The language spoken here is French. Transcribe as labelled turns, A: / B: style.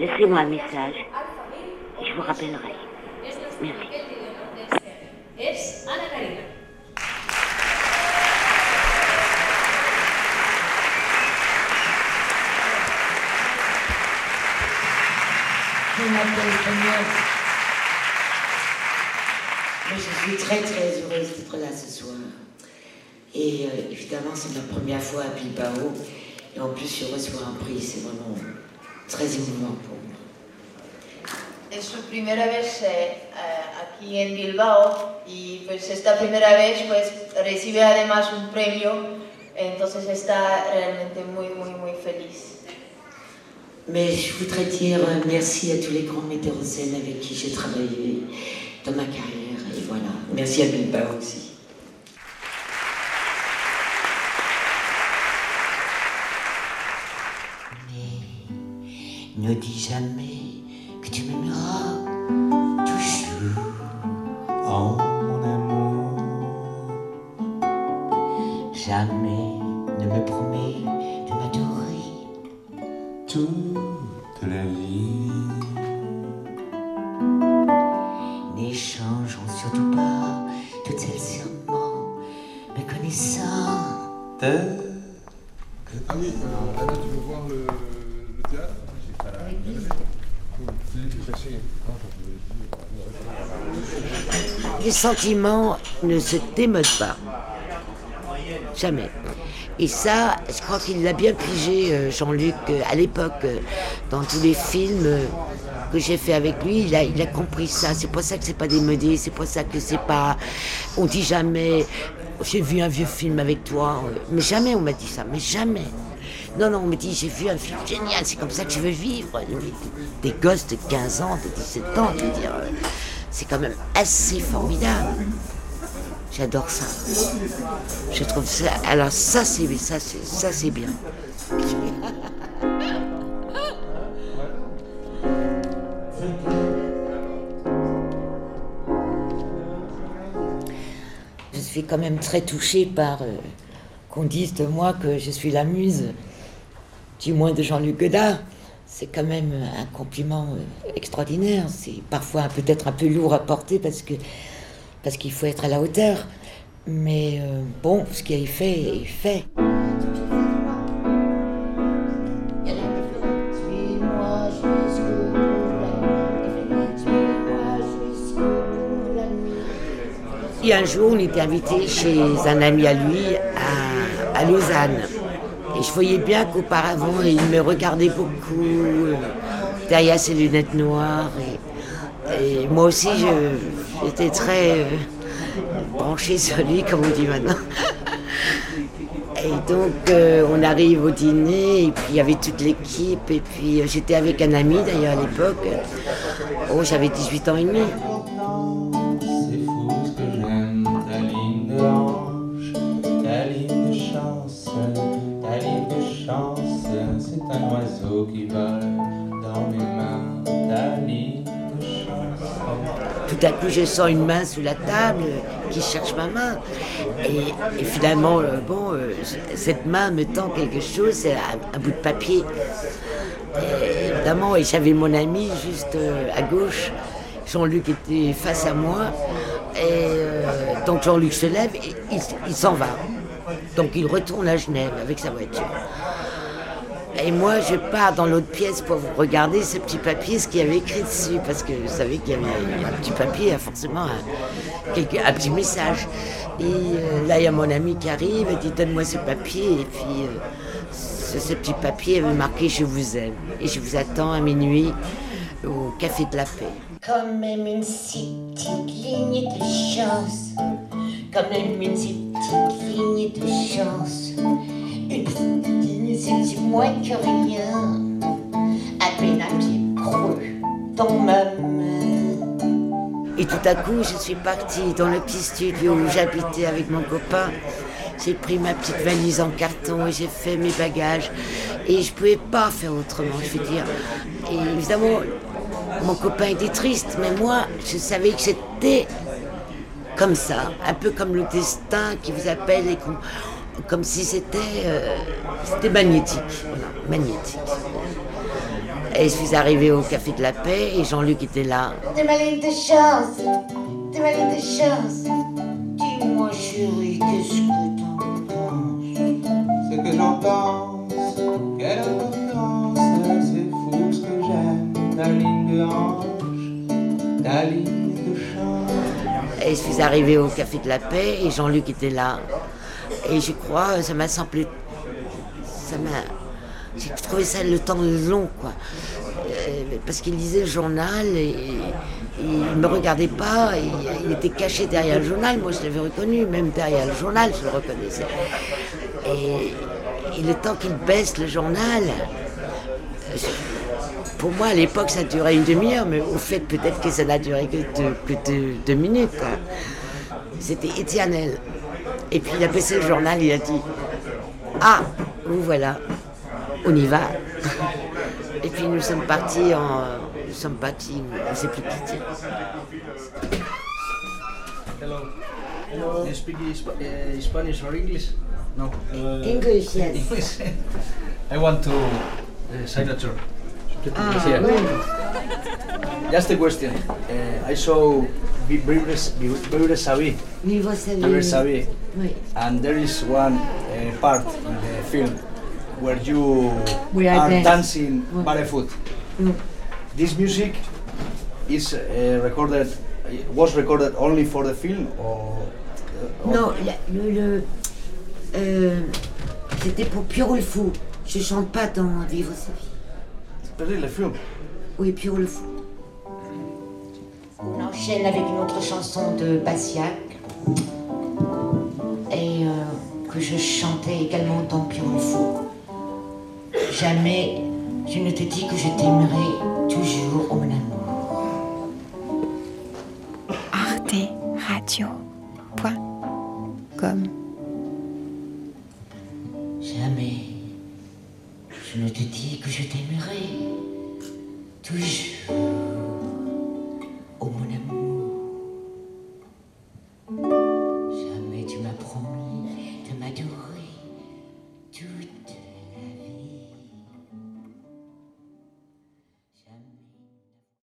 A: laissez-moi un message et je vous rappellerai. Merci.
B: Je je suis très très heureuse d'être là ce soir. Et euh, évidemment, c'est ma première fois à Bilbao. Et en plus, je reçois un prix. C'est vraiment très émouvant pour moi.
C: Es su primera vez eh, eh, aquí en Bilbao y pues esta primera vez pues recibe además un premio, entonces está realmente muy muy muy feliz.
B: Mais je voudrais dire euh, merci à tous les grands avec qui j'ai travaillé dans ma carrière. Et voilà. Merci à Bilbao aussi. Ne dis jamais que tu m'aimeras toujours.
D: Oh mon amour,
B: Jamais ne me promets de m'adorer.
D: toute la vie.
B: N'échangeons surtout pas toutes celles serments me connaissant.
D: De-
E: Ah oui, Anna, tu veux voir le, le théâtre?
A: Les sentiments ne se démodent pas. Jamais. Et ça, je crois qu'il l'a bien pigé, euh, Jean-Luc, euh, à l'époque, euh, dans tous les films que j'ai fait avec lui, il a, il a compris ça. C'est pour ça que c'est pas démodé, c'est pour ça que c'est pas. On dit jamais, j'ai vu un vieux film avec toi. Mais jamais on m'a dit ça, mais jamais. Non, non, on me dit, j'ai vu un film génial, c'est comme ça que je veux vivre. Des gosses de 15 ans, de 17 ans, je veux dire. euh, C'est quand même assez formidable. J'adore ça. Je trouve ça. Alors ça c'est ça c'est ça c'est bien. Je suis quand même très touchée par euh, qu'on dise de moi que je suis la muse, du moins de Jean-Luc Godard. C'est quand même un compliment euh, extraordinaire. C'est parfois peut-être un peu lourd à porter parce que parce qu'il faut être à la hauteur. Mais euh, bon, ce fait, il fait. Il y a un jour, on était invité chez un ami à lui à, à Lausanne. Et je voyais bien qu'auparavant, il me regardait beaucoup derrière ses lunettes noires. Et, et moi aussi, je- j'étais très euh, branchée sur lui, comme on dit maintenant. Et donc, euh, on arrive au dîner, et puis il y avait toute l'équipe, et puis euh, j'étais avec un ami d'ailleurs à l'époque. Oh, j'avais 18 ans et demi. Tout coup, je sens une main sous la table euh, qui cherche ma main. Et, finalement, euh, bon, euh, cette main me tend quelque chose, c'est un, bout de papier. Évidemment, j'avais mon ami juste à gauche. Jean-Luc était face à moi. Et donc Jean-Luc se lève et il s'en va. Donc il retourne à Genève avec sa voiture. Et moi, je pars dans l'autre pièce pour regarder ce petit papier, ce qu'il y avait écrit dessus, parce que vous savez qu'il y avait un petit papier, a forcément un, quelque- un petit message. Et euh, là, il y a mon ami qui arrive et dit Donne-moi ce papier. Et puis, euh, ce, petit papier avait marqué Je vous aime. Et je vous attends à minuit au Café de la Paix.
B: Quand même une si petite ligne de chance. Quand même une petite ligne de chance. Que rien. À peine un pied creux dans ma.
A: Et tout à coup, je suis partie dans le petit studio où j'habitais avec mon copain. J'ai pris ma petite valise en carton et j'ai fait mes bagages. Et je pouvais pas faire autrement, je veux dire. Et évidemment, mon copain était triste, mais moi, je savais que c'était comme ça, un peu comme le destin qui vous appelle et qu'on- comme si c'était euh, c'était magnétique, voilà, magnétique. Et je suis arrivée au Café de la Paix et Jean-Luc était là.
B: de ma ligne de chance, de ma ligne de chance. Dis-moi chérie, qu'est-ce que t'en penses?
D: Ce que j'en pense, quelle importance, c'est fou ce que j'aime, ta ligne de hanche, ta ligne de chance.
A: Et je suis arrivée au Café de la Paix et Jean-Luc était là. Et je crois, ça m'a semblé. Ça m'a. J'ai trouvé ça le temps long, quoi. Euh, parce qu'il lisait le journal et, il ne me regardait pas, il était caché derrière le journal. Moi, je l'avais reconnu, même derrière le journal, je le reconnaissais. Et, le temps qu'il baisse le journal, euh, pour moi, à l'époque, ça durait une demi-heure, mais au fait, peut-être que ça n'a duré que deux, que deux- minutes. quoi. C'était éternel. Et puis, il a baissé le journal, il a dit Ah, vous voilà, on y va. Et puis, nous sommes partis en. Nous sommes partis, on ne sait plus qui dire.
F: Hello. You speak Sp- uh, Spanish or English? No.
A: English, yes.
F: English. I want to uh, signature.
A: Ah,
F: Yeah.
A: oui.
F: Just a question. Uh, I saw Vi- Vivre Savi,
A: Vivre
F: Savi,
A: Oui.
F: and there is one uh, part in the film where you
A: We are
F: dancing barefoot.
A: Mm.
F: This music is uh, recorded, was recorded only for the film or? or-
A: Non, la- le. le- euh, C'était pour Pierrot le Fou. Je chante pas dans Vivre sa vie.
F: C'est le film.
A: Oui, Pierrot le Fou.
B: On enchaîne avec une autre chanson de Bassiac. Que je chantais également dans Pierrot le Fou. Jamais je ne te dis que je t'aimerai toujours, oh mon amour.
G: arteradio.com
B: Jamais je ne te dis que je t'aimerai toujours.